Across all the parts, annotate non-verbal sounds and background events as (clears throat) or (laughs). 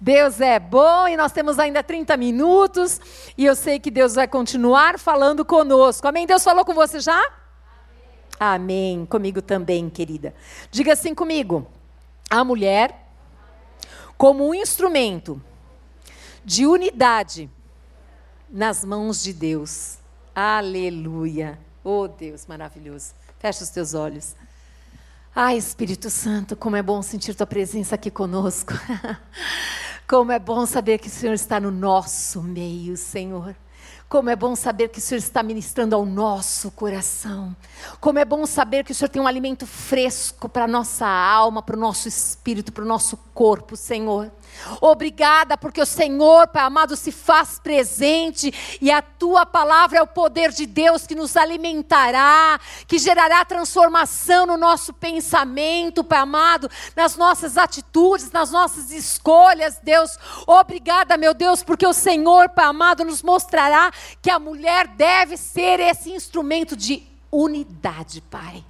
Deus é bom e nós temos ainda 30 minutos e eu sei que Deus vai continuar falando conosco. Amém? Deus falou com você já? Amém. Amém. Comigo também, querida. Diga assim comigo: a mulher, como um instrumento de unidade nas mãos de Deus. Aleluia. Oh Deus maravilhoso. Fecha os teus olhos. Ai, Espírito Santo, como é bom sentir tua presença aqui conosco. (laughs) como é bom saber que o Senhor está no nosso meio, Senhor. Como é bom saber que o Senhor está ministrando ao nosso coração. Como é bom saber que o Senhor tem um alimento fresco para a nossa alma, para o nosso espírito, para o nosso corpo, Senhor. Obrigada, porque o Senhor, Pai amado, se faz presente e a tua palavra é o poder de Deus que nos alimentará, que gerará transformação no nosso pensamento, Pai amado, nas nossas atitudes, nas nossas escolhas, Deus. Obrigada, meu Deus, porque o Senhor, Pai amado, nos mostrará que a mulher deve ser esse instrumento de unidade, Pai.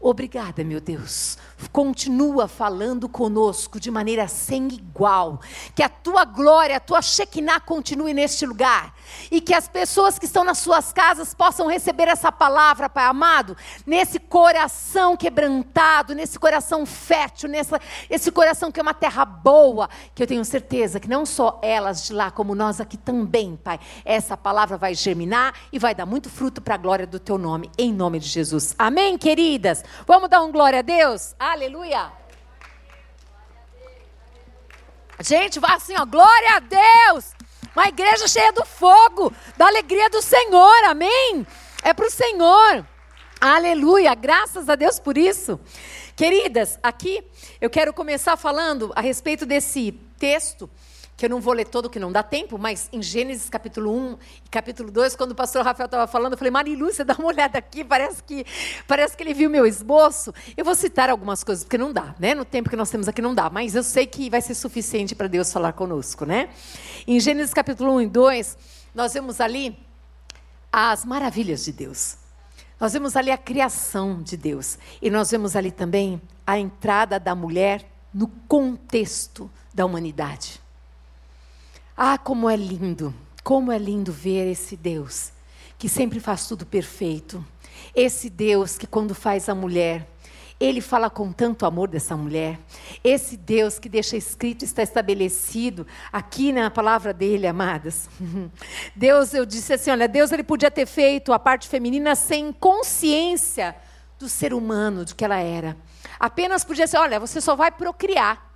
Obrigada, meu Deus. Continua falando conosco de maneira sem igual. Que a tua glória, a tua Shekinah continue neste lugar. E que as pessoas que estão nas suas casas possam receber essa palavra, Pai amado, nesse coração quebrantado, nesse coração fértil, nesse esse coração que é uma terra boa. Que eu tenho certeza que não só elas de lá, como nós aqui também, Pai. Essa palavra vai germinar e vai dar muito fruto para a glória do teu nome, em nome de Jesus. Amém, queridas? Vamos dar um glória a Deus? Aleluia. Gente, vai assim, ó, glória a Deus. Uma igreja cheia do fogo, da alegria do Senhor, amém? É para o Senhor. Aleluia, graças a Deus por isso. Queridas, aqui eu quero começar falando a respeito desse texto que eu não vou ler todo, que não dá tempo, mas em Gênesis capítulo 1 e capítulo 2, quando o pastor Rafael estava falando, eu falei, Marilu, você dá uma olhada aqui, parece que, parece que ele viu meu esboço. Eu vou citar algumas coisas, porque não dá, né? No tempo que nós temos aqui não dá, mas eu sei que vai ser suficiente para Deus falar conosco, né? Em Gênesis capítulo 1 e 2, nós vemos ali as maravilhas de Deus. Nós vemos ali a criação de Deus. E nós vemos ali também a entrada da mulher no contexto da humanidade. Ah, como é lindo, como é lindo ver esse Deus que sempre faz tudo perfeito. Esse Deus que, quando faz a mulher, ele fala com tanto amor dessa mulher. Esse Deus que deixa escrito, está estabelecido aqui na palavra dele, amadas. (laughs) Deus, eu disse assim: olha, Deus ele podia ter feito a parte feminina sem consciência do ser humano, de que ela era. Apenas podia ser: olha, você só vai procriar.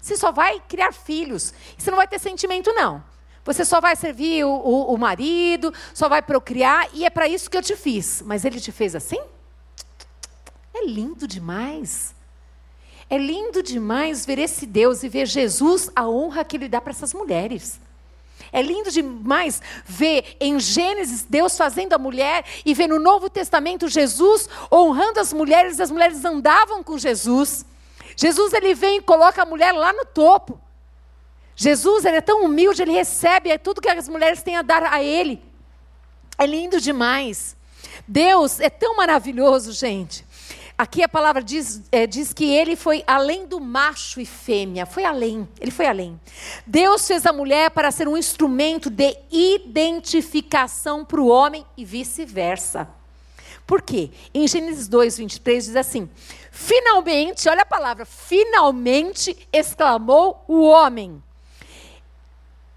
Você só vai criar filhos. Você não vai ter sentimento, não. Você só vai servir o, o, o marido, só vai procriar, e é para isso que eu te fiz. Mas ele te fez assim? É lindo demais. É lindo demais ver esse Deus e ver Jesus, a honra que ele dá para essas mulheres. É lindo demais ver em Gênesis Deus fazendo a mulher e ver no Novo Testamento Jesus honrando as mulheres, as mulheres andavam com Jesus. Jesus ele vem e coloca a mulher lá no topo. Jesus ele é tão humilde, ele recebe tudo que as mulheres têm a dar a ele. É lindo demais. Deus é tão maravilhoso, gente. Aqui a palavra diz, é, diz que ele foi além do macho e fêmea. Foi além, ele foi além. Deus fez a mulher para ser um instrumento de identificação para o homem e vice-versa. Por quê? Em Gênesis 2, 23 diz assim: Finalmente, olha a palavra, finalmente exclamou o homem.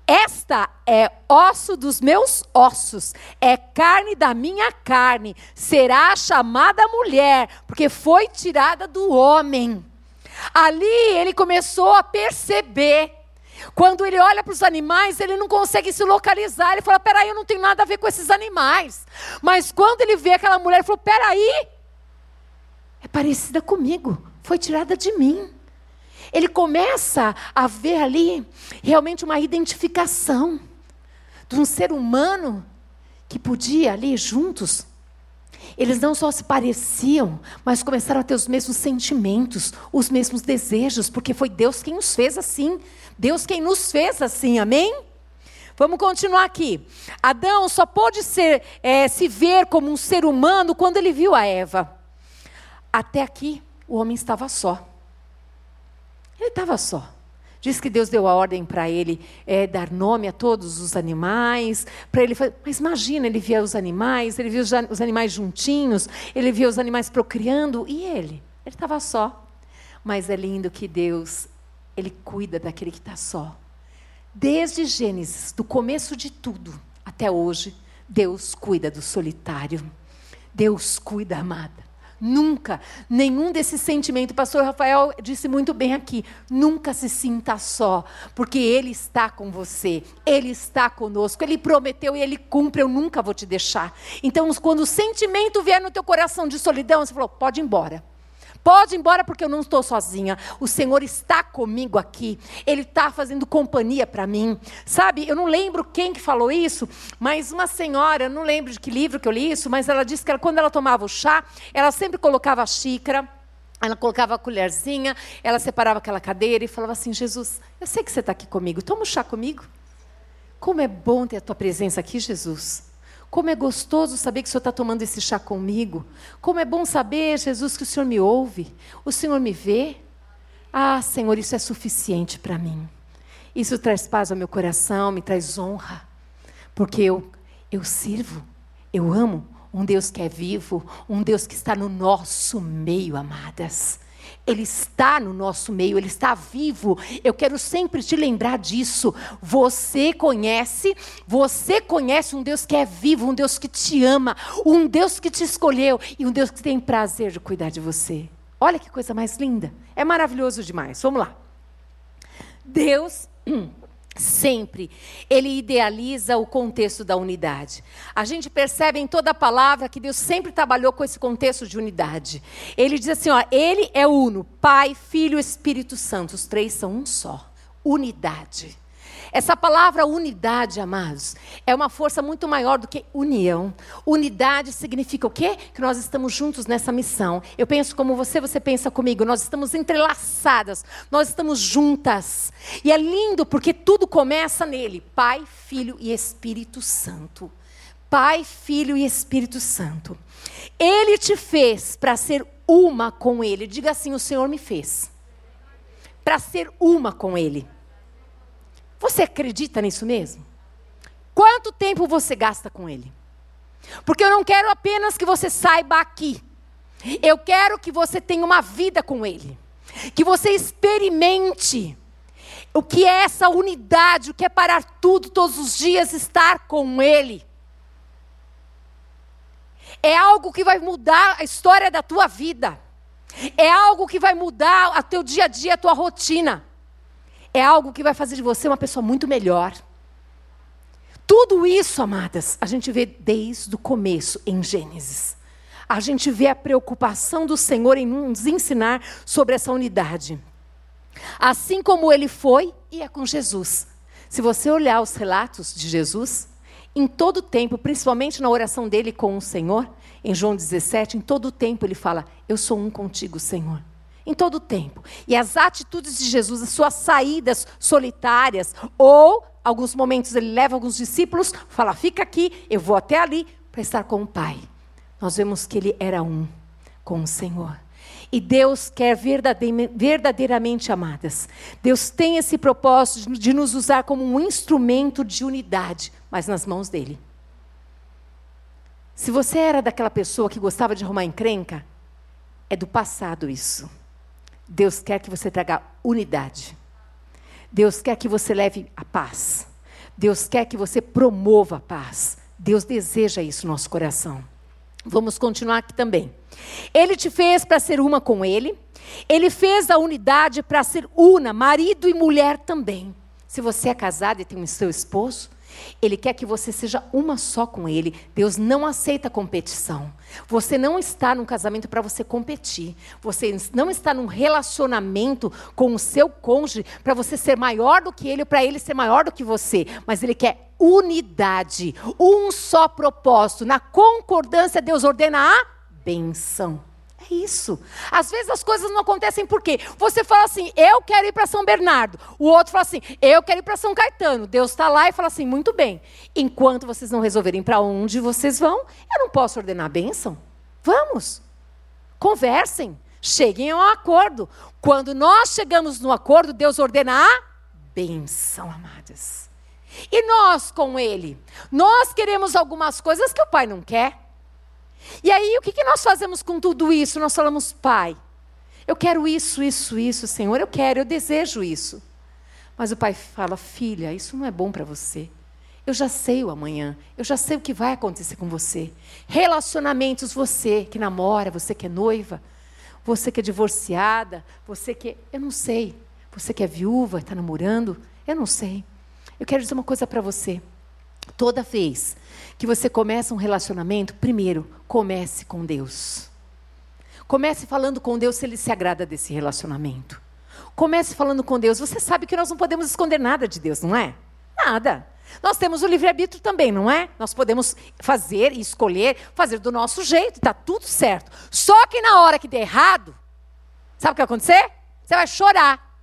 Esta é osso dos meus ossos, é carne da minha carne, será chamada mulher, porque foi tirada do homem. Ali ele começou a perceber quando ele olha para os animais, ele não consegue se localizar. Ele fala: peraí, eu não tenho nada a ver com esses animais. Mas quando ele vê aquela mulher, ele falou: peraí, é parecida comigo, foi tirada de mim. Ele começa a ver ali realmente uma identificação de um ser humano que podia ali juntos. Eles não só se pareciam, mas começaram a ter os mesmos sentimentos, os mesmos desejos, porque foi Deus quem os fez assim. Deus quem nos fez assim, amém? Vamos continuar aqui. Adão só pôde ser, é, se ver como um ser humano quando ele viu a Eva. Até aqui, o homem estava só. Ele estava só. Diz que Deus deu a ordem para ele é, dar nome a todos os animais, para ele Mas imagina, ele via os animais, ele via os animais juntinhos, ele via os animais procriando, e ele? Ele estava só. Mas é lindo que Deus, ele cuida daquele que está só. Desde Gênesis, do começo de tudo até hoje, Deus cuida do solitário. Deus cuida, amada. Nunca, nenhum desses sentimentos, o pastor Rafael disse muito bem aqui, nunca se sinta só, porque Ele está com você, Ele está conosco, Ele prometeu e Ele cumpre, eu nunca vou te deixar. Então, quando o sentimento vier no teu coração de solidão, você falou, pode ir embora. Pode ir embora porque eu não estou sozinha. O Senhor está comigo aqui. Ele está fazendo companhia para mim. Sabe, eu não lembro quem que falou isso, mas uma senhora, não lembro de que livro que eu li isso, mas ela disse que ela, quando ela tomava o chá, ela sempre colocava a xícara. Ela colocava a colherzinha, ela separava aquela cadeira e falava assim: Jesus, eu sei que você está aqui comigo, toma o chá comigo. Como é bom ter a tua presença aqui, Jesus. Como é gostoso saber que o Senhor está tomando esse chá comigo. Como é bom saber, Jesus, que o Senhor me ouve. O Senhor me vê. Ah, Senhor, isso é suficiente para mim. Isso traz paz ao meu coração, me traz honra. Porque eu, eu sirvo, eu amo um Deus que é vivo, um Deus que está no nosso meio, amadas. Ele está no nosso meio, ele está vivo. Eu quero sempre te lembrar disso. Você conhece, você conhece um Deus que é vivo, um Deus que te ama, um Deus que te escolheu e um Deus que tem prazer de cuidar de você. Olha que coisa mais linda. É maravilhoso demais. Vamos lá. Deus (clears throat) Sempre. Ele idealiza o contexto da unidade. A gente percebe em toda a palavra que Deus sempre trabalhou com esse contexto de unidade. Ele diz assim: ó, Ele é uno, Pai, Filho e Espírito Santo. Os três são um só. Unidade. Essa palavra unidade, amados, é uma força muito maior do que união. Unidade significa o quê? Que nós estamos juntos nessa missão. Eu penso como você, você pensa comigo. Nós estamos entrelaçadas, nós estamos juntas. E é lindo porque tudo começa nele: Pai, Filho e Espírito Santo. Pai, Filho e Espírito Santo. Ele te fez para ser uma com Ele. Diga assim: o Senhor me fez. Para ser uma com Ele. Você acredita nisso mesmo? Quanto tempo você gasta com ele? Porque eu não quero apenas que você saiba aqui. Eu quero que você tenha uma vida com ele. Que você experimente o que é essa unidade, o que é parar tudo todos os dias estar com ele. É algo que vai mudar a história da tua vida. É algo que vai mudar o teu dia a dia, a tua rotina é algo que vai fazer de você uma pessoa muito melhor. Tudo isso, amadas, a gente vê desde o começo em Gênesis. A gente vê a preocupação do Senhor em nos ensinar sobre essa unidade. Assim como ele foi e é com Jesus. Se você olhar os relatos de Jesus, em todo tempo, principalmente na oração dele com o Senhor, em João 17, em todo tempo ele fala: Eu sou um contigo, Senhor em todo o tempo. E as atitudes de Jesus, as suas saídas solitárias, ou alguns momentos ele leva alguns discípulos, fala: fica aqui, eu vou até ali para estar com o Pai. Nós vemos que ele era um com o Senhor. E Deus quer verdadeiramente, amadas. Deus tem esse propósito de nos usar como um instrumento de unidade, mas nas mãos dele. Se você era daquela pessoa que gostava de arrumar encrenca, é do passado isso. Deus quer que você traga unidade. Deus quer que você leve a paz. Deus quer que você promova a paz. Deus deseja isso no nosso coração. Vamos continuar aqui também. Ele te fez para ser uma com Ele. Ele fez a unidade para ser una, marido e mulher também. Se você é casado e tem o seu esposo, ele quer que você seja uma só com Ele. Deus não aceita competição. Você não está num casamento para você competir. Você não está num relacionamento com o seu cônjuge para você ser maior do que ele para ele ser maior do que você. Mas Ele quer unidade, um só propósito. Na concordância, Deus ordena a benção. É isso. Às vezes as coisas não acontecem por quê? Você fala assim, eu quero ir para São Bernardo. O outro fala assim, eu quero ir para São Caetano. Deus está lá e fala assim, muito bem. Enquanto vocês não resolverem para onde vocês vão, eu não posso ordenar a bênção. Vamos. Conversem. Cheguem a um acordo. Quando nós chegamos no acordo, Deus ordena a bênção, amadas. E nós com Ele? Nós queremos algumas coisas que o Pai não quer. E aí, o que, nós fazemos com tudo isso? Nós falamos, Pai, eu quero isso, isso, isso, Senhor, eu quero, eu desejo isso. Mas o pai fala, filha, isso não é bom para você. Eu já sei o amanhã, eu já sei o que vai acontecer com você. Relacionamentos, você que namora, você que é noiva, você que é divorciada, você que. Eu não sei. Você que é viúva, está namorando, eu não sei. Eu quero dizer uma coisa para você. Toda vez que você começa um relacionamento, primeiro, comece com Deus. Comece falando com Deus se Ele se agrada desse relacionamento. Comece falando com Deus. Você sabe que nós não podemos esconder nada de Deus, não é? Nada. Nós temos o livre-arbítrio também, não é? Nós podemos fazer e escolher, fazer do nosso jeito, está tudo certo. Só que na hora que der errado, sabe o que vai acontecer? Você vai chorar,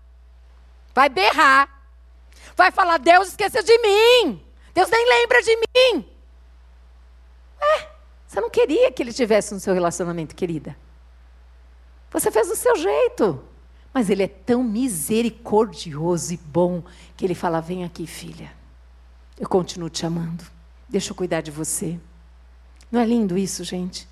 vai berrar, vai falar: Deus esqueceu de mim, Deus nem lembra de mim. É, você não queria que ele tivesse no seu relacionamento, querida. Você fez do seu jeito. Mas ele é tão misericordioso e bom que ele fala: Vem aqui, filha. Eu continuo te amando. Deixa eu cuidar de você. Não é lindo isso, gente?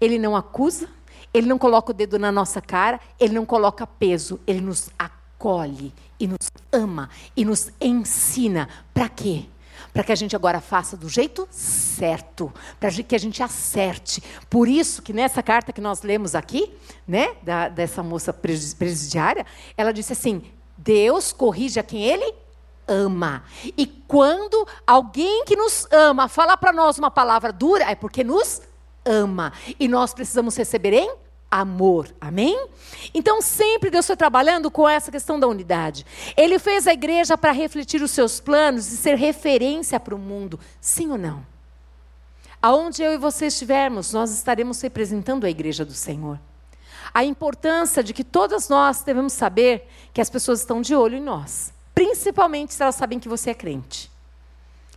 Ele não acusa, ele não coloca o dedo na nossa cara, ele não coloca peso, ele nos acolhe e nos ama e nos ensina. Para quê? Para que a gente agora faça do jeito certo, para que a gente acerte. Por isso que nessa carta que nós lemos aqui, né, da, dessa moça presidiária, ela disse assim: Deus corrige a quem Ele ama. E quando alguém que nos ama fala para nós uma palavra dura, é porque nos ama. E nós precisamos receber em amor. Amém? Então, sempre Deus foi trabalhando com essa questão da unidade. Ele fez a igreja para refletir os seus planos e ser referência para o mundo. Sim ou não? Aonde eu e você estivermos, nós estaremos representando a igreja do Senhor. A importância de que todas nós devemos saber que as pessoas estão de olho em nós, principalmente se elas sabem que você é crente.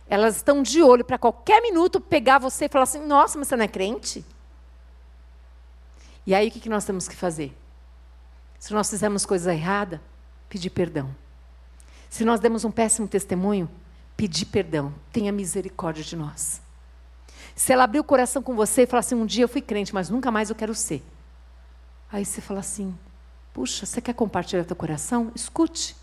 Elas estão de olho para qualquer minuto pegar você e falar assim: nossa, mas você não é crente? E aí o que nós temos que fazer? Se nós fizermos coisa errada, pedir perdão. Se nós demos um péssimo testemunho, pedir perdão. Tenha misericórdia de nós. Se ela abrir o coração com você e falar assim: um dia eu fui crente, mas nunca mais eu quero ser. Aí você fala assim: puxa, você quer compartilhar teu coração? Escute.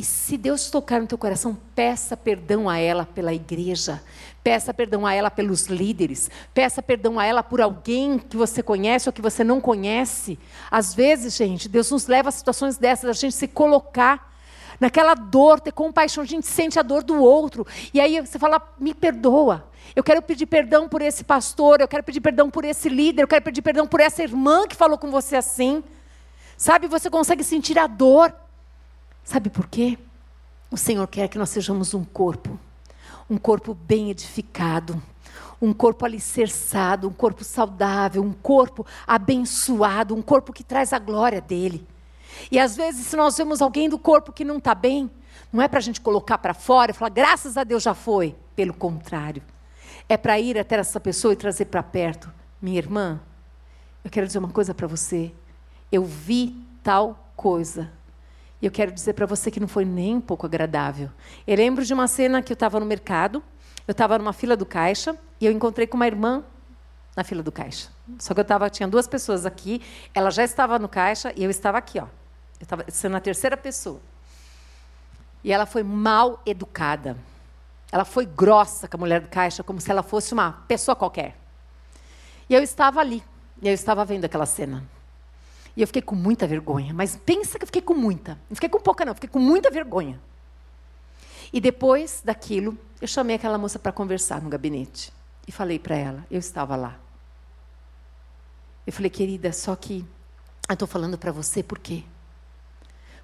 E se Deus tocar no teu coração, peça perdão a ela pela igreja, peça perdão a ela pelos líderes, peça perdão a ela por alguém que você conhece ou que você não conhece. Às vezes, gente, Deus nos leva a situações dessas, a gente se colocar naquela dor, ter compaixão, a gente sente a dor do outro. E aí você fala, me perdoa. Eu quero pedir perdão por esse pastor, eu quero pedir perdão por esse líder, eu quero pedir perdão por essa irmã que falou com você assim. Sabe, você consegue sentir a dor. Sabe por quê? O Senhor quer que nós sejamos um corpo, um corpo bem edificado, um corpo alicerçado, um corpo saudável, um corpo abençoado, um corpo que traz a glória dele. E às vezes, se nós vemos alguém do corpo que não está bem, não é para a gente colocar para fora e falar, graças a Deus já foi. Pelo contrário, é para ir até essa pessoa e trazer para perto. Minha irmã, eu quero dizer uma coisa para você. Eu vi tal coisa e eu quero dizer para você que não foi nem um pouco agradável. Eu lembro de uma cena que eu estava no mercado, eu estava numa fila do caixa e eu encontrei com uma irmã na fila do caixa. Só que eu tava, tinha duas pessoas aqui, ela já estava no caixa e eu estava aqui, ó. Eu estava sendo a terceira pessoa. E ela foi mal educada. Ela foi grossa com a mulher do caixa, como se ela fosse uma pessoa qualquer. E eu estava ali, e eu estava vendo aquela cena. E eu fiquei com muita vergonha. Mas pensa que eu fiquei com muita. Não fiquei com pouca, não. Fiquei com muita vergonha. E depois daquilo, eu chamei aquela moça para conversar no gabinete. E falei para ela, eu estava lá. Eu falei, querida, só que eu estou falando para você por quê?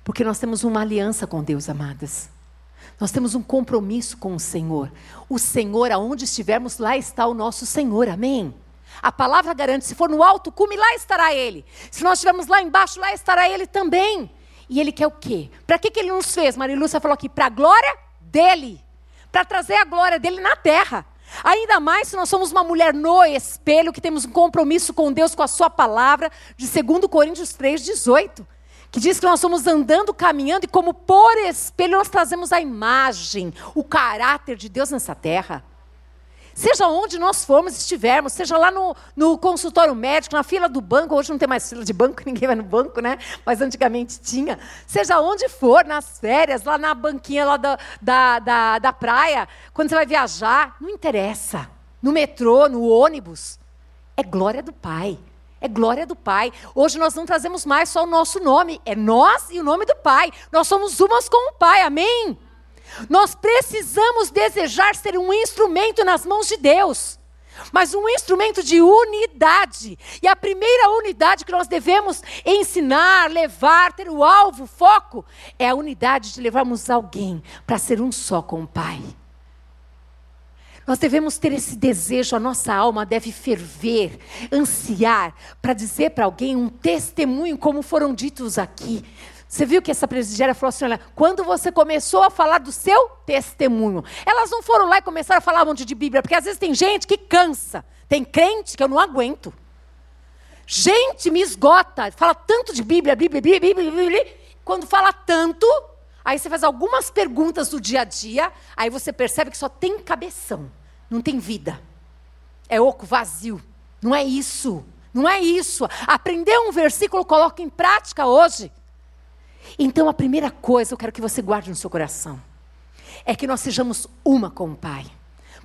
Porque nós temos uma aliança com Deus, amadas. Nós temos um compromisso com o Senhor. O Senhor, aonde estivermos, lá está o nosso Senhor, amém? A palavra garante: se for no alto cume, lá estará Ele. Se nós estivermos lá embaixo, lá estará Ele também. E Ele quer o quê? Para que, que Ele nos fez? Maria Lúcia falou aqui: para a glória dEle. Para trazer a glória dEle na terra. Ainda mais se nós somos uma mulher no espelho, que temos um compromisso com Deus, com a Sua palavra, de 2 Coríntios 3, 18 que diz que nós somos andando, caminhando e como por espelho nós trazemos a imagem, o caráter de Deus nessa terra. Seja onde nós formos, estivermos, seja lá no, no, consultório médico, na fila do banco, hoje não tem mais fila de banco, (laughs) ninguém vai no banco, né? Mas antigamente tinha. Seja onde for, nas férias, lá na banquinha lá da, da, da, da praia, quando você vai viajar, não interessa. No metrô, no ônibus. É glória do Pai. É glória do Pai. Hoje nós não trazemos mais só o nosso nome, é nós e o nome do Pai. Nós somos umas com o Pai, amém? Nós precisamos desejar ser um instrumento nas mãos de Deus, mas um instrumento de unidade. E a primeira unidade que nós devemos ensinar, levar, ter o alvo, foco, é a unidade de levarmos alguém para ser um só com o Pai. Nós devemos ter esse desejo, a nossa alma deve ferver, ansiar, para dizer para alguém um testemunho, como foram ditos aqui. Você viu que essa presidiária falou assim: olha, quando você começou a falar do seu testemunho, elas não foram lá e começaram a falar um monte de Bíblia, porque às vezes tem gente que cansa, tem crente que eu não aguento. Gente me esgota, fala tanto de Bíblia, Bíblia, Bíblia, Bíblia, Bíblia. Quando fala tanto, aí você faz algumas perguntas do dia a dia, aí você percebe que só tem cabeção, não tem vida. É oco, vazio. Não é isso. Não é isso. Aprender um versículo, coloca em prática hoje. Então, a primeira coisa eu quero que você guarde no seu coração é que nós sejamos uma com o Pai.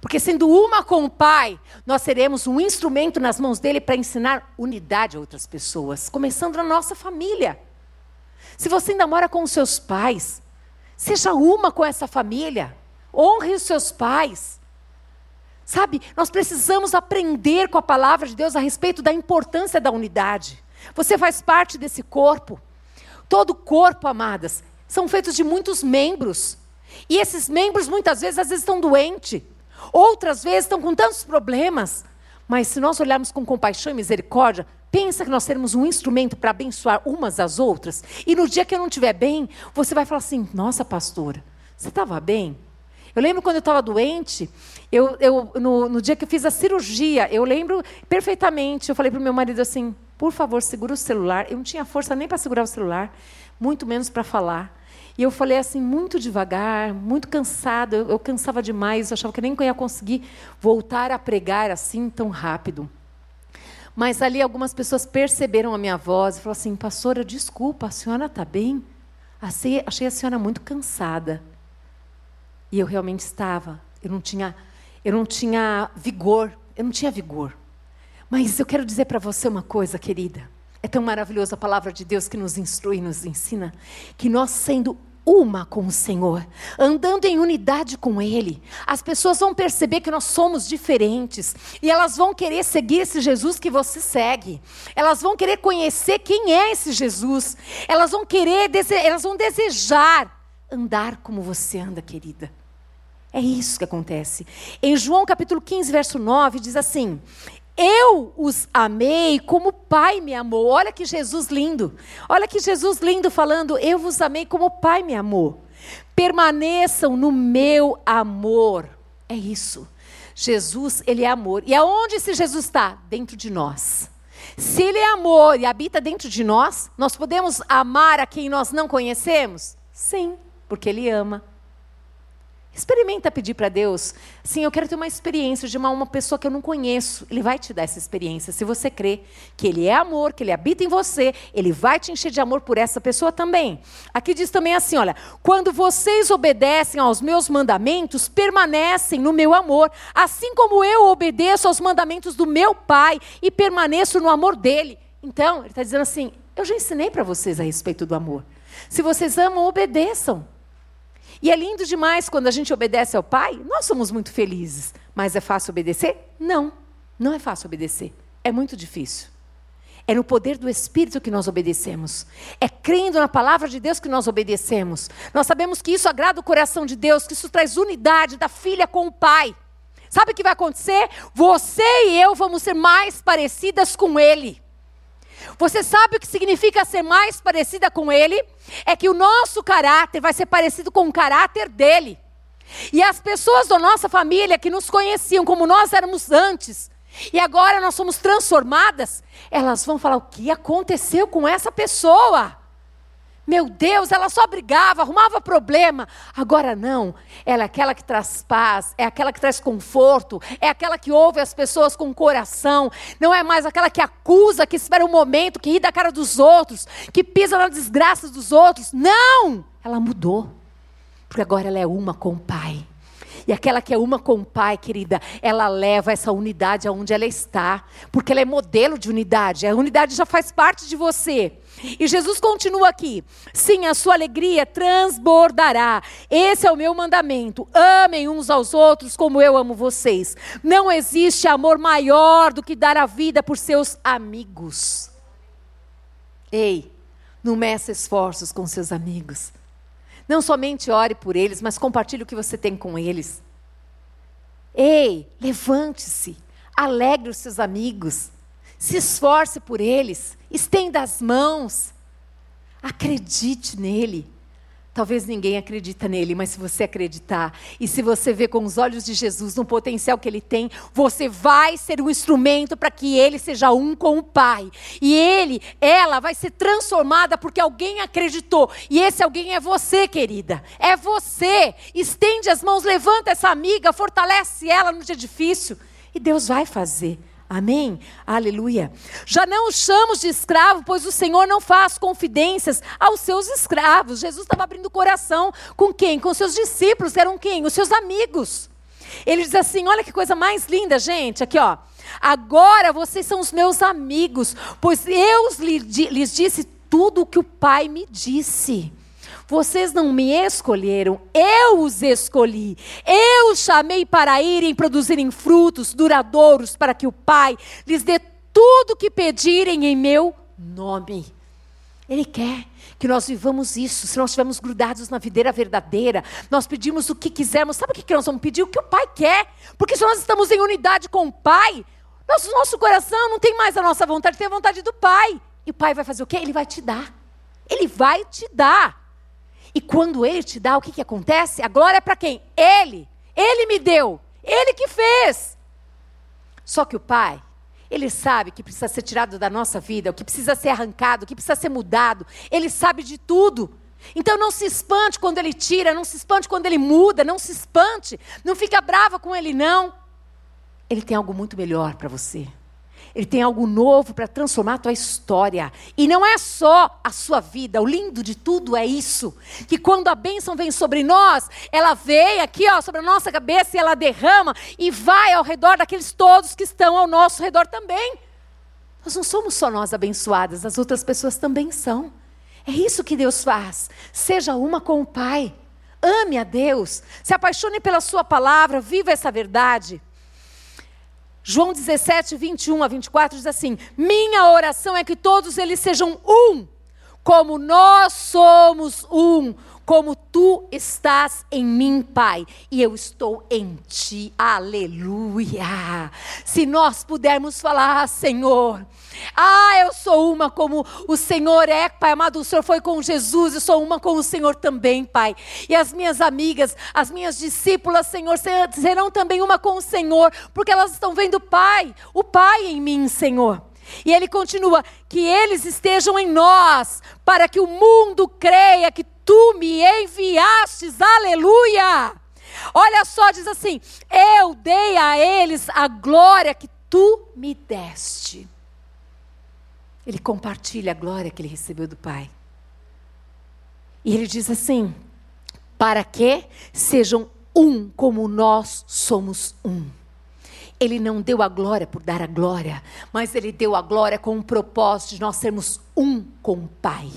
Porque sendo uma com o Pai, nós seremos um instrumento nas mãos dele para ensinar unidade a outras pessoas, começando na nossa família. Se você ainda mora com os seus pais, seja uma com essa família. Honre os seus pais. Sabe, nós precisamos aprender com a palavra de Deus a respeito da importância da unidade. Você faz parte desse corpo. Todo corpo, amadas, são feitos de muitos membros. E esses membros muitas vezes, às vezes estão doentes. Outras vezes estão com tantos problemas. Mas se nós olharmos com compaixão e misericórdia, pensa que nós seremos um instrumento para abençoar umas às outras. E no dia que eu não estiver bem, você vai falar assim: Nossa, pastora, você estava bem? Eu lembro quando eu estava doente, eu, eu, no, no, dia que eu fiz a cirurgia, eu lembro perfeitamente. Eu falei para o meu marido assim: por favor, segura o celular. Eu não tinha força nem para segurar o celular, muito menos para falar. E eu falei assim, muito devagar, muito cansada. Eu, eu cansava demais, eu achava que nem ia conseguir voltar a pregar assim tão rápido. Mas ali algumas pessoas perceberam a minha voz e falaram assim: Pastora, desculpa, a senhora está bem? Achei, achei a senhora muito cansada. E eu realmente estava. Eu não tinha, eu não tinha vigor. Eu não tinha vigor. Mas eu quero dizer para você uma coisa, querida. É tão maravilhosa a palavra de Deus que nos instrui nos ensina que nós, sendo uma com o Senhor, andando em unidade com Ele, as pessoas vão perceber que nós somos diferentes e elas vão querer seguir esse Jesus que você segue. Elas vão querer conhecer quem é esse Jesus. Elas vão querer, elas vão desejar andar como você anda, querida. É isso que acontece. Em João capítulo 15, verso 9, diz assim: eu os amei como o Pai me amou. Olha que Jesus lindo. Olha que Jesus lindo falando: Eu vos amei como o Pai me amou. Permaneçam no meu amor. É isso. Jesus, ele é amor. E aonde esse Jesus está? Dentro de nós. Se ele é amor e habita dentro de nós, nós podemos amar a quem nós não conhecemos? Sim, porque ele ama. Experimenta pedir para Deus, sim, eu quero ter uma experiência de uma, uma pessoa que eu não conheço. Ele vai te dar essa experiência. Se você crê que Ele é amor, que Ele habita em você, Ele vai te encher de amor por essa pessoa também. Aqui diz também assim: olha, quando vocês obedecem aos meus mandamentos, permanecem no meu amor, assim como eu obedeço aos mandamentos do meu Pai e permaneço no amor dele. Então, ele está dizendo assim: eu já ensinei para vocês a respeito do amor. Se vocês amam, obedeçam. E é lindo demais quando a gente obedece ao Pai, nós somos muito felizes. Mas é fácil obedecer? Não, não é fácil obedecer. É muito difícil. É no poder do Espírito que nós obedecemos. É crendo na palavra de Deus que nós obedecemos. Nós sabemos que isso agrada o coração de Deus, que isso traz unidade da filha com o Pai. Sabe o que vai acontecer? Você e eu vamos ser mais parecidas com Ele. Você sabe o que significa ser mais parecida com Ele? É que o nosso caráter vai ser parecido com o caráter dele. E as pessoas da nossa família que nos conheciam como nós éramos antes, e agora nós somos transformadas, elas vão falar: o que aconteceu com essa pessoa? Meu Deus, ela só brigava, arrumava problema. Agora não. Ela é aquela que traz paz, é aquela que traz conforto, é aquela que ouve as pessoas com o coração. Não é mais aquela que acusa, que espera um momento, que ri da cara dos outros, que pisa na desgraça dos outros. Não! Ela mudou. Porque agora ela é uma com o Pai. E aquela que é uma com o Pai, querida, ela leva essa unidade aonde ela está, porque ela é modelo de unidade. A unidade já faz parte de você. E Jesus continua aqui: sim, a sua alegria transbordará. Esse é o meu mandamento. Amem uns aos outros como eu amo vocês. Não existe amor maior do que dar a vida por seus amigos. Ei, não meça esforços com seus amigos. Não somente ore por eles, mas compartilhe o que você tem com eles. Ei, levante-se, alegre os seus amigos, se esforce por eles, estenda as mãos, acredite nele. Talvez ninguém acredita nele, mas se você acreditar e se você ver com os olhos de Jesus no potencial que ele tem, você vai ser um instrumento para que ele seja um com o Pai. E ele, ela vai ser transformada porque alguém acreditou. E esse alguém é você, querida. É você. Estende as mãos, levanta essa amiga, fortalece ela no dia difícil e Deus vai fazer. Amém? Aleluia. Já não os chamamos de escravo, pois o Senhor não faz confidências aos seus escravos. Jesus estava abrindo o coração com quem? Com seus discípulos, eram quem? Os seus amigos. Ele diz assim: olha que coisa mais linda, gente. Aqui, ó. Agora vocês são os meus amigos, pois eu lhes disse tudo o que o Pai me disse. Vocês não me escolheram, eu os escolhi. Eu os chamei para irem produzirem frutos duradouros para que o Pai lhes dê tudo o que pedirem em meu nome. Ele quer que nós vivamos isso. Se nós estivermos grudados na videira verdadeira, nós pedimos o que quisermos. Sabe o que nós vamos pedir? O que o Pai quer. Porque se nós estamos em unidade com o Pai, nosso, nosso coração não tem mais a nossa vontade, tem a vontade do Pai. E o Pai vai fazer o quê? Ele vai te dar. Ele vai te dar. E quando Ele te dá, o que, que acontece? A glória é para quem? Ele. Ele me deu. Ele que fez. Só que o Pai, Ele sabe que precisa ser tirado da nossa vida, o que precisa ser arrancado, o que precisa ser mudado. Ele sabe de tudo. Então não se espante quando Ele tira, não se espante quando Ele muda, não se espante. Não fica brava com Ele, não. Ele tem algo muito melhor para você. Ele tem algo novo para transformar a tua história. E não é só a sua vida. O lindo de tudo é isso. Que quando a bênção vem sobre nós, ela vem aqui, ó, sobre a nossa cabeça e ela derrama e vai ao redor daqueles todos que estão ao nosso redor também. Nós não somos só nós abençoadas, as outras pessoas também são. É isso que Deus faz. Seja uma com o Pai. Ame a Deus. Se apaixone pela Sua palavra. Viva essa verdade. João 17, 21 a 24 diz assim: Minha oração é que todos eles sejam um, como nós somos um, como tu estás em mim, Pai, e eu estou em ti. Aleluia. Se nós pudermos falar, ah, Senhor, ah, eu sou uma como o Senhor é, Pai amado, o Senhor foi com Jesus, eu sou uma com o Senhor também, Pai. E as minhas amigas, as minhas discípulas, Senhor, serão também uma com o Senhor, porque elas estão vendo o Pai, o Pai em mim, Senhor. E ele continua: que eles estejam em nós, para que o mundo creia que tu me enviastes, aleluia. Olha só, diz assim: eu dei a eles a glória que tu me deste. Ele compartilha a glória que ele recebeu do Pai. E ele diz assim: para que sejam um como nós somos um. Ele não deu a glória por dar a glória, mas ele deu a glória com o propósito de nós sermos um com o Pai.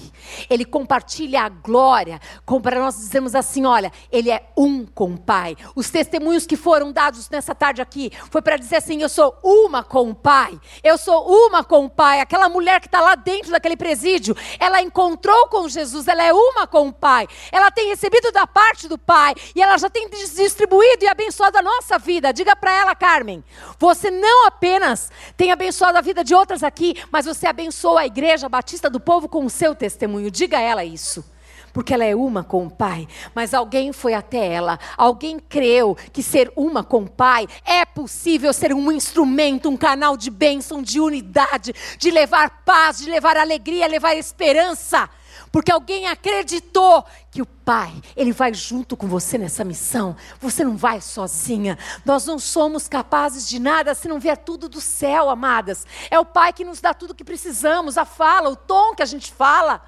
Ele compartilha a glória, para nós dizermos assim: olha, ele é um com o Pai. Os testemunhos que foram dados nessa tarde aqui foi para dizer assim: eu sou uma com o Pai, eu sou uma com o Pai. Aquela mulher que está lá dentro daquele presídio, ela encontrou com Jesus, ela é uma com o Pai, ela tem recebido da parte do Pai e ela já tem distribuído e abençoado a nossa vida. Diga para ela, Carmen, você não apenas tem abençoado a vida de outras aqui, mas você abençoa a igreja Batista do Povo com o seu testemunho. Diga a ela isso. Porque ela é uma com o Pai, mas alguém foi até ela, alguém creu que ser uma com o Pai é possível ser um instrumento, um canal de bênção, de unidade, de levar paz, de levar alegria, levar esperança. Porque alguém acreditou que o Pai, Ele vai junto com você nessa missão. Você não vai sozinha. Nós não somos capazes de nada se não vier tudo do céu, amadas. É o Pai que nos dá tudo o que precisamos, a fala, o tom que a gente fala.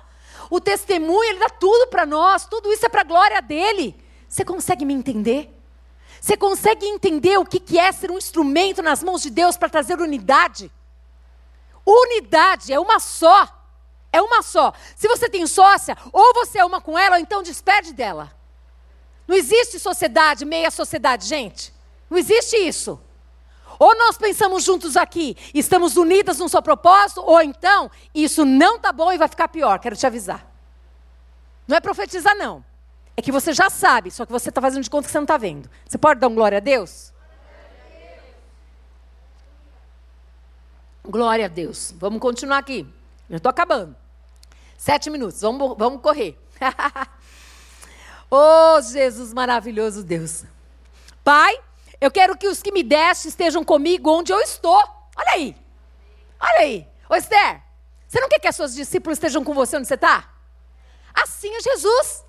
O testemunho, Ele dá tudo para nós, tudo isso é para a glória dEle. Você consegue me entender? Você consegue entender o que é ser um instrumento nas mãos de Deus para trazer unidade? Unidade é uma só. É uma só. Se você tem sócia, ou você é uma com ela, ou então despede dela. Não existe sociedade, meia sociedade, gente. Não existe isso. Ou nós pensamos juntos aqui, estamos unidas num só propósito, ou então isso não tá bom e vai ficar pior, quero te avisar. Não é profetizar, não. É que você já sabe, só que você está fazendo de conta que você não está vendo. Você pode dar um glória a Deus? Glória a Deus. Vamos continuar aqui. Eu estou acabando. Sete minutos, vamos, vamos correr. (laughs) oh, Jesus maravilhoso Deus. Pai, eu quero que os que me deste estejam comigo onde eu estou. Olha aí. Olha aí. Ô Esther, você não quer que as suas discípulos estejam com você onde você está? Assim é Jesus.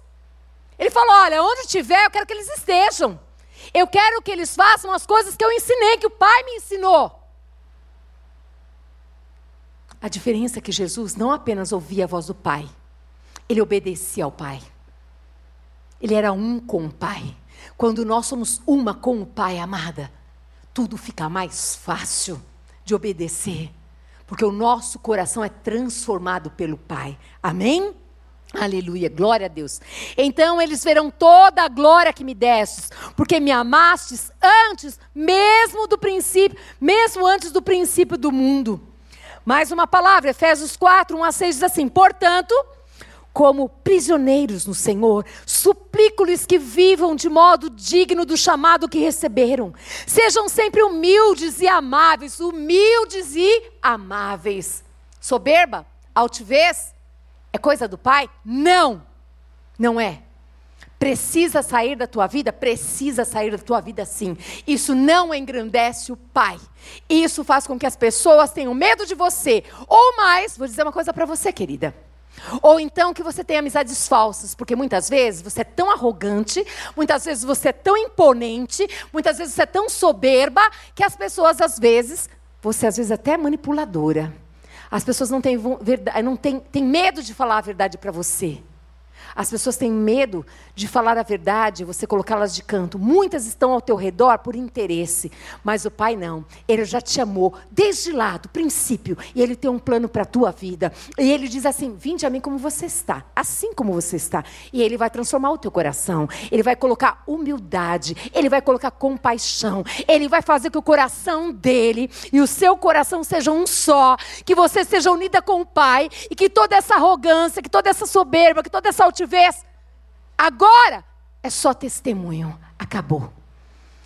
Ele falou: olha, onde estiver, eu quero que eles estejam. Eu quero que eles façam as coisas que eu ensinei, que o Pai me ensinou. A diferença é que Jesus não apenas ouvia a voz do Pai, ele obedecia ao Pai. Ele era um com o Pai. Quando nós somos uma com o Pai, amada, tudo fica mais fácil de obedecer, porque o nosso coração é transformado pelo Pai. Amém? Aleluia, glória a Deus. Então eles verão toda a glória que me destes, porque me amastes antes, mesmo do princípio, mesmo antes do princípio do mundo. Mais uma palavra, Efésios 4, 1 a 6 diz assim: Portanto, como prisioneiros no Senhor, suplico-lhes que vivam de modo digno do chamado que receberam. Sejam sempre humildes e amáveis, humildes e amáveis. Soberba, altivez, é coisa do Pai? Não, não é. Precisa sair da tua vida? Precisa sair da tua vida sim. Isso não engrandece o Pai. Isso faz com que as pessoas tenham medo de você. Ou mais, vou dizer uma coisa para você, querida. Ou então que você tem amizades falsas, porque muitas vezes você é tão arrogante, muitas vezes você é tão imponente, muitas vezes você é tão soberba, que as pessoas, às vezes, você às vezes até é manipuladora. As pessoas não têm, não têm, têm medo de falar a verdade para você. As pessoas têm medo de falar a verdade, você colocá-las de canto. Muitas estão ao teu redor por interesse, mas o Pai não. Ele já te amou desde lá, do princípio, e Ele tem um plano para a tua vida. E Ele diz assim: Vinde a mim como você está, assim como você está. E Ele vai transformar o teu coração. Ele vai colocar humildade, Ele vai colocar compaixão, Ele vai fazer que o coração dele e o seu coração sejam um só, que você seja unida com o Pai e que toda essa arrogância, que toda essa soberba, que toda essa altivez vez. Agora é só testemunho. Acabou.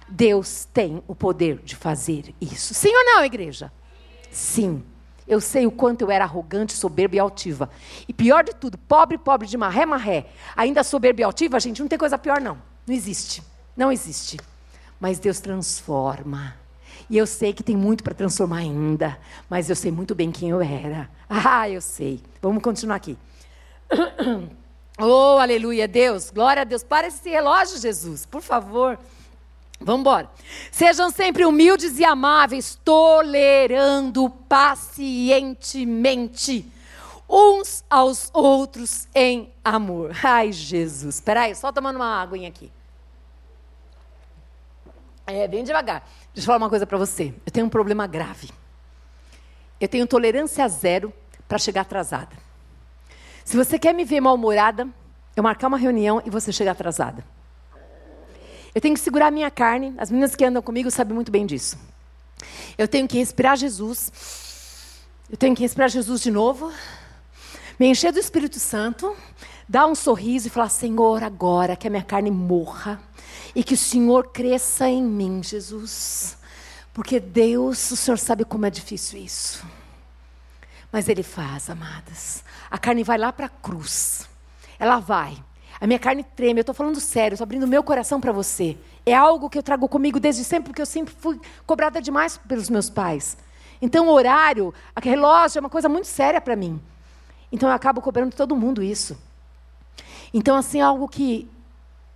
Deus tem o poder de fazer isso. Sim ou não, igreja? Sim. Eu sei o quanto eu era arrogante, soberba e altiva. E pior de tudo, pobre, pobre de marré, marré. Ainda soberba e altiva, gente, não tem coisa pior, não. Não existe. Não existe. Mas Deus transforma. E eu sei que tem muito para transformar ainda. Mas eu sei muito bem quem eu era. Ah, eu sei. Vamos continuar aqui. (clears throat) Oh, aleluia, Deus, glória a Deus. Para esse relógio, Jesus, por favor. Vamos embora. Sejam sempre humildes e amáveis, tolerando pacientemente uns aos outros em amor. Ai, Jesus. Espera aí, só tomando uma aguinha aqui. É, bem devagar. Deixa eu falar uma coisa para você. Eu tenho um problema grave. Eu tenho tolerância zero para chegar atrasada. Se você quer me ver mal-humorada, eu marcar uma reunião e você chegar atrasada. Eu tenho que segurar a minha carne, as meninas que andam comigo sabem muito bem disso. Eu tenho que respirar Jesus. Eu tenho que respirar Jesus de novo. Me encher do Espírito Santo, dar um sorriso e falar: Senhor, agora que a minha carne morra e que o Senhor cresça em mim, Jesus. Porque Deus, o Senhor sabe como é difícil isso. Mas Ele faz, amadas. A carne vai lá para a cruz. Ela vai. A minha carne treme. Eu estou falando sério, estou abrindo meu coração para você. É algo que eu trago comigo desde sempre, porque eu sempre fui cobrada demais pelos meus pais. Então, o horário, relógio é uma coisa muito séria para mim. Então eu acabo cobrando todo mundo isso. Então, assim, é algo que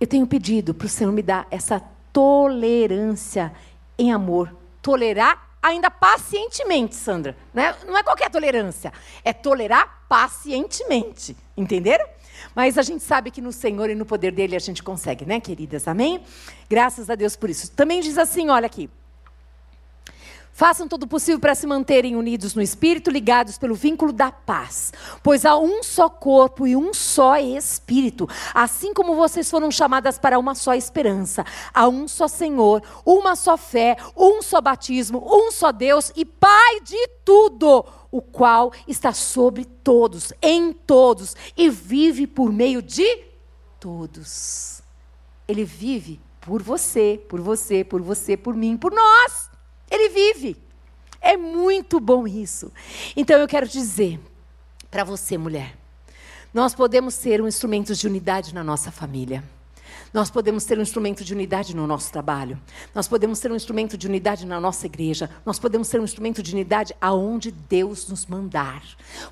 eu tenho pedido para o Senhor me dar essa tolerância em amor. Tolerar ainda pacientemente, Sandra. Né? Não é qualquer tolerância, é tolerar pacientemente. Entenderam? Mas a gente sabe que no Senhor e no poder dele a gente consegue, né, queridas? Amém? Graças a Deus por isso. Também diz assim, olha aqui. Façam todo o possível para se manterem unidos no espírito, ligados pelo vínculo da paz. Pois há um só corpo e um só espírito. Assim como vocês foram chamadas para uma só esperança. Há um só Senhor, uma só fé, um só batismo, um só Deus e Pai de tudo, o qual está sobre todos, em todos e vive por meio de todos. Ele vive por você, por você, por você, por mim, por nós. Ele vive. É muito bom isso. Então eu quero dizer para você, mulher, nós podemos ser um instrumento de unidade na nossa família. Nós podemos ser um instrumento de unidade no nosso trabalho. Nós podemos ser um instrumento de unidade na nossa igreja. Nós podemos ser um instrumento de unidade aonde Deus nos mandar.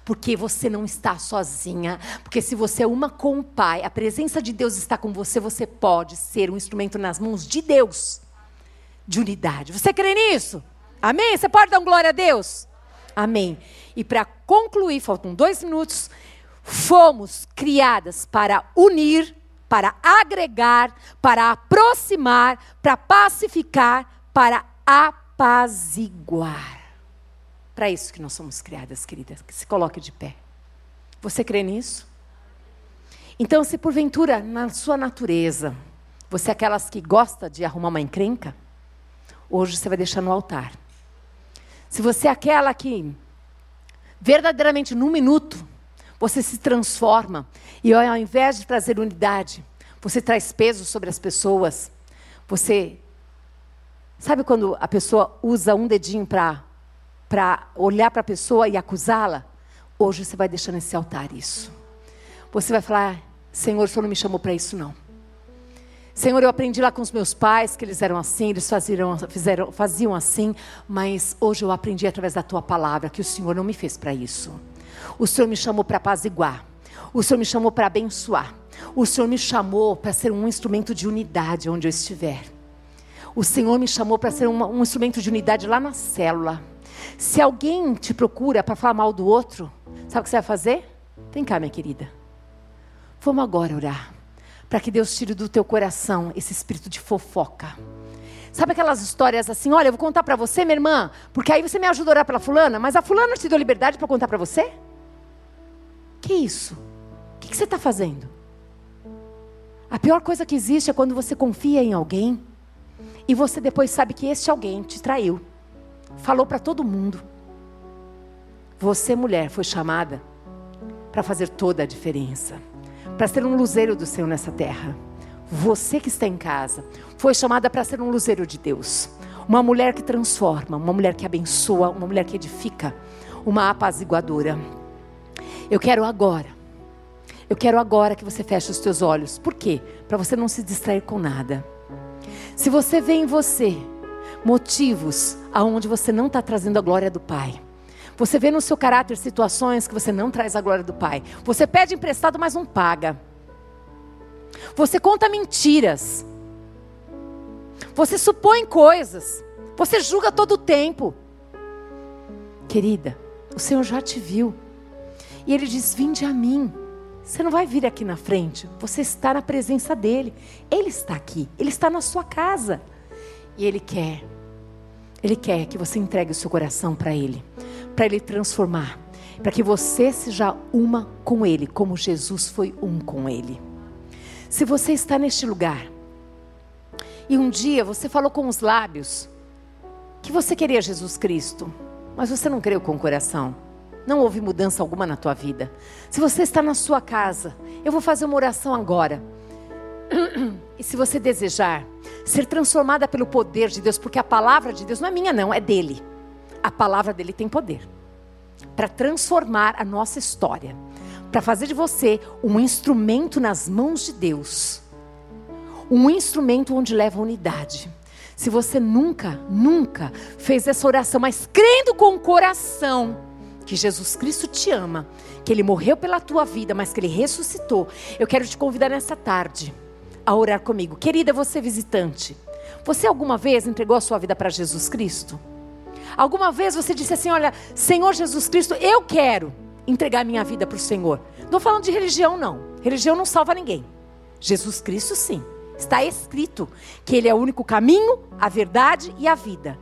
Porque você não está sozinha. Porque se você é uma com o Pai, a presença de Deus está com você, você pode ser um instrumento nas mãos de Deus de unidade. Você crê nisso? Amém? Você pode dar um glória a Deus? Amém. E para concluir, faltam dois minutos. Fomos criadas para unir, para agregar, para aproximar, para pacificar, para apaziguar. Para isso que nós somos criadas, queridas. Que se coloque de pé. Você crê nisso? Então, se porventura, na sua natureza, você é aquelas que gosta de arrumar uma encrenca, hoje você vai deixar no altar. Se você é aquela que verdadeiramente num minuto você se transforma e ao invés de trazer unidade, você traz peso sobre as pessoas. Você sabe quando a pessoa usa um dedinho para para olhar para a pessoa e acusá-la? Hoje você vai deixar nesse altar isso. Você vai falar: Senhor, o Senhor não me chamou para isso não. Senhor, eu aprendi lá com os meus pais que eles eram assim, eles faziam, fizeram, faziam assim, mas hoje eu aprendi através da tua palavra que o Senhor não me fez para isso. O Senhor me chamou para apaziguar. O Senhor me chamou para abençoar. O Senhor me chamou para ser um instrumento de unidade onde eu estiver. O Senhor me chamou para ser uma, um instrumento de unidade lá na célula. Se alguém te procura para falar mal do outro, sabe o que você vai fazer? Vem cá, minha querida. Vamos agora orar para que Deus tire do teu coração esse espírito de fofoca. Sabe aquelas histórias assim, olha, eu vou contar para você, minha irmã, porque aí você me ajuda a orar pela fulana, mas a fulana te deu liberdade para contar para você? Que isso? O que, que você está fazendo? A pior coisa que existe é quando você confia em alguém e você depois sabe que este alguém te traiu, falou para todo mundo. Você, mulher, foi chamada para fazer toda a diferença para ser um luzeiro do Senhor nessa terra. Você que está em casa foi chamada para ser um luzeiro de Deus. Uma mulher que transforma, uma mulher que abençoa, uma mulher que edifica, uma apaziguadora. Eu quero agora, eu quero agora que você feche os teus olhos. Por quê? Para você não se distrair com nada. Se você vê em você motivos aonde você não está trazendo a glória do Pai, você vê no seu caráter situações que você não traz a glória do Pai. Você pede emprestado, mas não paga. Você conta mentiras. Você supõe coisas. Você julga todo o tempo. Querida, o Senhor já te viu. E Ele diz: Vinde a mim. Você não vai vir aqui na frente. Você está na presença dEle. Ele está aqui. Ele está na sua casa. E Ele quer. Ele quer que você entregue o seu coração para Ele para Ele transformar, para que você seja uma com Ele, como Jesus foi um com Ele. Se você está neste lugar e um dia você falou com os lábios que você queria Jesus Cristo, mas você não creu com o coração, não houve mudança alguma na tua vida. Se você está na sua casa, eu vou fazer uma oração agora. (clears throat) E se você desejar ser transformada pelo poder de Deus, porque a palavra de Deus não é minha, não, é dele a palavra dele tem poder para transformar a nossa história, para fazer de você um instrumento nas mãos de Deus, um instrumento onde leva unidade. Se você nunca, nunca fez essa oração, mas crendo com o coração que Jesus Cristo te ama, que Ele morreu pela tua vida, mas que Ele ressuscitou, eu quero te convidar nessa tarde a orar comigo. Querida, você visitante, você alguma vez entregou a sua vida para Jesus Cristo? Alguma vez você disse assim: Olha, Senhor Jesus Cristo, eu quero entregar minha vida para o Senhor. Não estou falando de religião, não. Religião não salva ninguém. Jesus Cristo, sim. Está escrito que Ele é o único caminho, a verdade e a vida.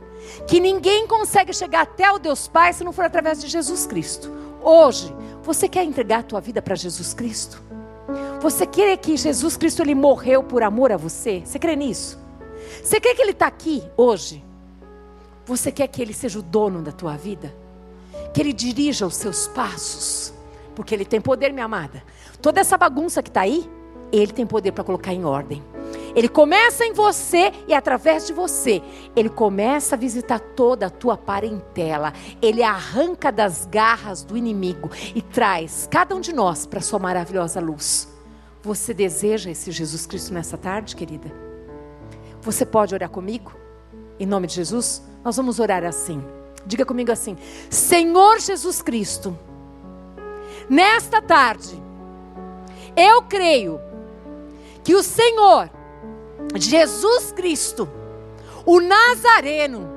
Que ninguém consegue chegar até o Deus Pai se não for através de Jesus Cristo. Hoje, você quer entregar a tua vida para Jesus Cristo? Você crê que Jesus Cristo ele morreu por amor a você? Você crê nisso? Você crê que Ele está aqui hoje? Você quer que Ele seja o dono da tua vida? Que Ele dirija os seus passos? Porque Ele tem poder, minha amada. Toda essa bagunça que está aí, Ele tem poder para colocar em ordem. Ele começa em você e através de você, ele começa a visitar toda a tua parentela. Ele arranca das garras do inimigo e traz cada um de nós para sua maravilhosa luz. Você deseja esse Jesus Cristo nessa tarde, querida? Você pode orar comigo? Em nome de Jesus, nós vamos orar assim. Diga comigo assim: Senhor Jesus Cristo, nesta tarde, eu creio que o Senhor Jesus Cristo, o Nazareno,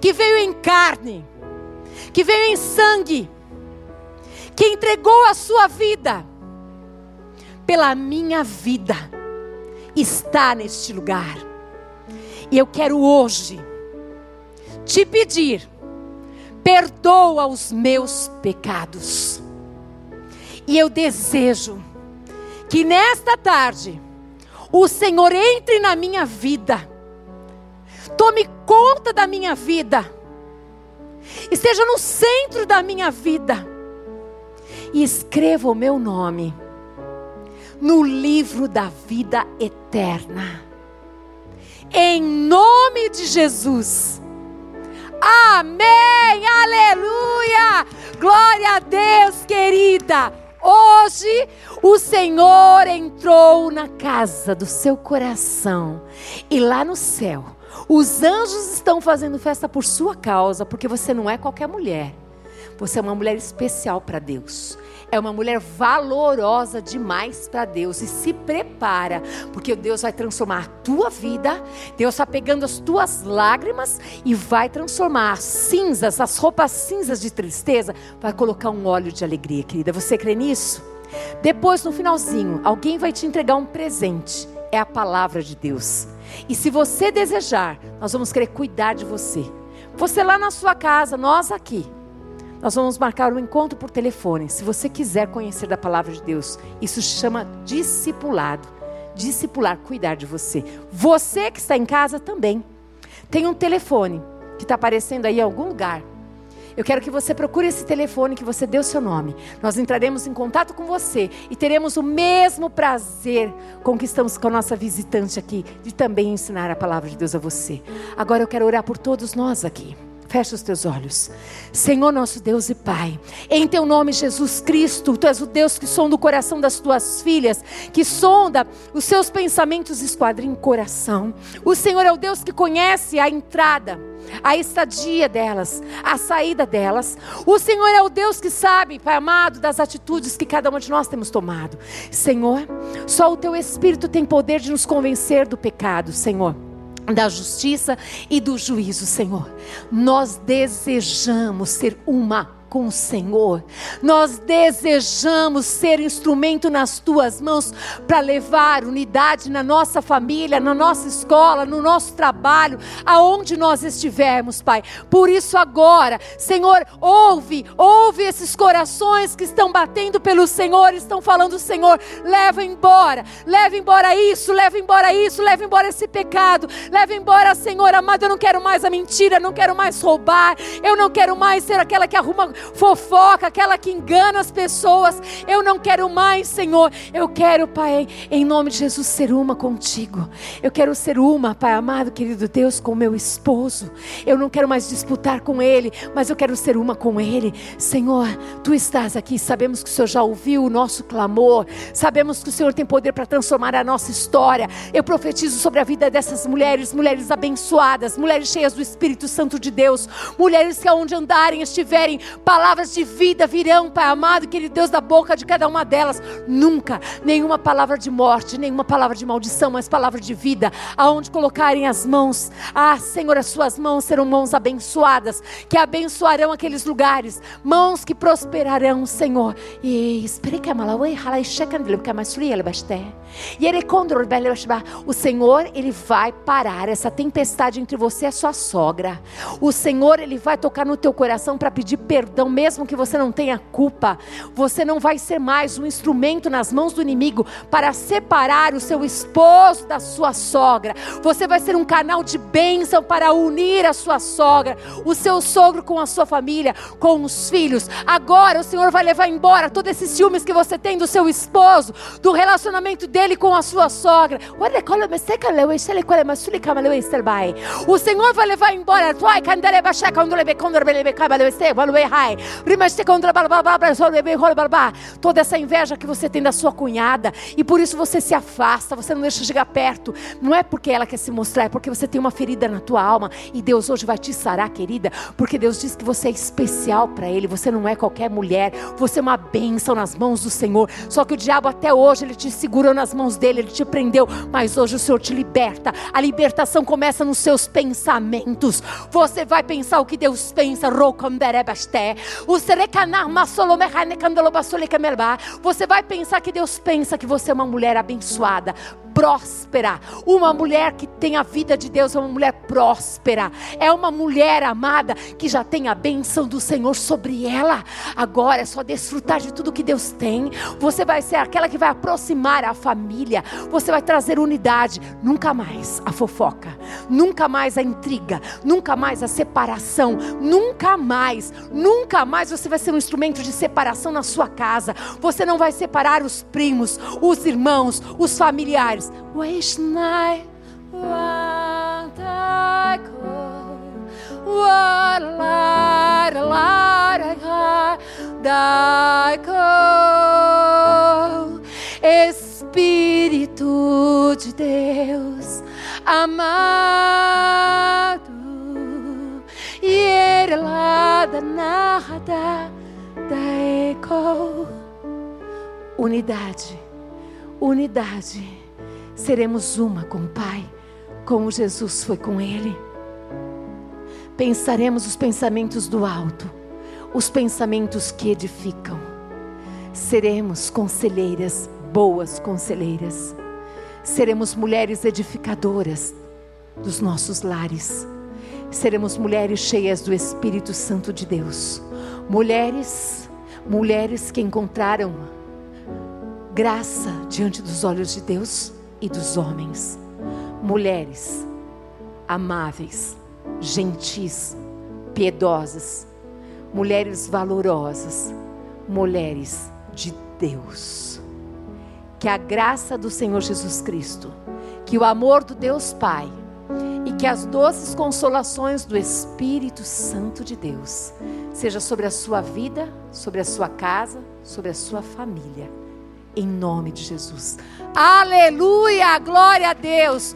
que veio em carne, que veio em sangue, que entregou a sua vida pela minha vida, está neste lugar. E eu quero hoje te pedir, perdoa os meus pecados. E eu desejo que nesta tarde, o Senhor entre na minha vida, tome conta da minha vida, esteja no centro da minha vida, e escreva o meu nome no livro da vida eterna. Em nome de Jesus. Amém, aleluia, glória a Deus, querida. Hoje o Senhor entrou na casa do seu coração e lá no céu os anjos estão fazendo festa por sua causa, porque você não é qualquer mulher. Você é uma mulher especial para Deus. É uma mulher valorosa demais para Deus. E se prepara, porque Deus vai transformar a tua vida. Deus está pegando as tuas lágrimas e vai transformar as cinzas, as roupas cinzas de tristeza, vai colocar um óleo de alegria, querida. Você crê nisso? Depois, no finalzinho, alguém vai te entregar um presente. É a palavra de Deus. E se você desejar, nós vamos querer cuidar de você. Você lá na sua casa, nós aqui. Nós vamos marcar um encontro por telefone. Se você quiser conhecer da palavra de Deus, isso chama discipulado. Discipular, cuidar de você. Você que está em casa também. Tem um telefone que está aparecendo aí em algum lugar. Eu quero que você procure esse telefone que você deu seu nome. Nós entraremos em contato com você e teremos o mesmo prazer com que estamos com a nossa visitante aqui de também ensinar a palavra de Deus a você. Agora eu quero orar por todos nós aqui. Fecha os teus olhos. Senhor nosso Deus e Pai, em teu nome Jesus Cristo, tu és o Deus que sonda o coração das tuas filhas, que sonda os seus pensamentos esquadrinha o coração. O Senhor é o Deus que conhece a entrada, a estadia delas, a saída delas. O Senhor é o Deus que sabe, Pai amado, das atitudes que cada uma de nós temos tomado. Senhor, só o teu Espírito tem poder de nos convencer do pecado, Senhor da justiça e do juízo, Senhor. Nós desejamos ser uma com o Senhor. Nós desejamos ser instrumento nas tuas mãos para levar unidade na nossa família, na nossa escola, no nosso trabalho, aonde nós estivermos, Pai. Por isso agora, Senhor, ouve, ouve esses corações que estão batendo pelo Senhor, estão falando, Senhor, leva embora, leva embora isso, leva embora isso, leva embora esse pecado, leva embora, Senhor amado, eu não quero mais a mentira, não quero mais roubar, eu não quero mais ser aquela que arruma fofoca, aquela que engana as pessoas. Eu não quero mais, Senhor. Eu quero, Pai, em nome de Jesus, ser uma contigo. Eu quero ser uma, Pai amado, querido Deus, com meu esposo. Eu não quero mais disputar com ele, mas eu quero ser uma com ele. Senhor, tu estás aqui, sabemos que o Senhor já ouviu o nosso clamor, sabemos que o Senhor tem poder para transformar a nossa história. Eu profetizo sobre a vida dessas mulheres, mulheres abençoadas, mulheres cheias do Espírito Santo de Deus, mulheres que aonde andarem estiverem, palavras de vida virão, Pai amado, querido Deus, da boca de cada uma delas. Nunca nenhuma palavra de morte, nenhuma palavra de maldição, mas palavra de vida. Aonde colocarem as mãos, ah, Senhor, as suas mãos serão mãos abençoadas, que abençoarão aqueles lugares, mãos que prosperarão, Senhor. E o Senhor, ele vai parar essa tempestade entre você e a sua sogra. O Senhor, ele vai tocar no teu coração para pedir perdão, mesmo que você não tenha culpa. Você não vai ser mais um instrumento nas mãos do inimigo para separar o seu esposo da sua sogra. Você vai ser um canal de bênção para unir a sua sogra, o seu sogro com a sua família, com os filhos. Agora o Senhor vai levar embora todos esses ciúmes que você tem do seu esposo, do relacionamento dele com a sua sogra. O Senhor vai levar embora toda essa inveja que você tem da sua cunhada e por isso você se afasta, você não deixa chegar perto. Não é porque ela quer se mostrar, é porque você tem uma ferida na tua alma e Deus hoje vai te sarar, querida, porque Deus diz que você é especial para Ele. Você não é qualquer mulher, você é uma bênção nas mãos do Senhor. Só que o diabo até hoje ele te segurou nas mãos dele, ele te prendeu, mas hoje o Senhor te liberta. A libertação começa nos seus pensamentos. Você vai pensar o que Deus pensa. Você vai pensar que Deus pensa que você é uma mulher abençoada próspera. Uma mulher que tem a vida de Deus é uma mulher próspera. É uma mulher amada que já tem a bênção do Senhor sobre ela. Agora é só desfrutar de tudo que Deus tem. Você vai ser aquela que vai aproximar a família. Você vai trazer unidade. Nunca mais a fofoca. Nunca mais a intriga. Nunca mais a separação. Nunca mais. Nunca mais você vai ser um instrumento de separação na sua casa. Você não vai separar os primos, os irmãos, os familiares lives. Waishnai Wantako Walar Lar Daiko Espírito de Deus amado. Yerlada nada Daiko Unidade, unidade seremos uma com o Pai, como Jesus foi com Ele. Pensaremos os pensamentos do alto, os pensamentos que edificam. Seremos conselheiras, boas conselheiras. Seremos mulheres edificadoras dos nossos lares. Seremos mulheres cheias do Espírito Santo de Deus. Mulheres, mulheres que encontraram graça diante dos olhos de Deus e dos homens, mulheres amáveis, gentis, piedosas, mulheres valorosas, mulheres de Deus. Que a graça do Senhor Jesus Cristo, que o amor do Deus Pai e que as doces consolações do Espírito Santo de Deus seja sobre a sua vida, sobre a sua casa, sobre a sua família em nome de Jesus. Aleluia, glória a Deus.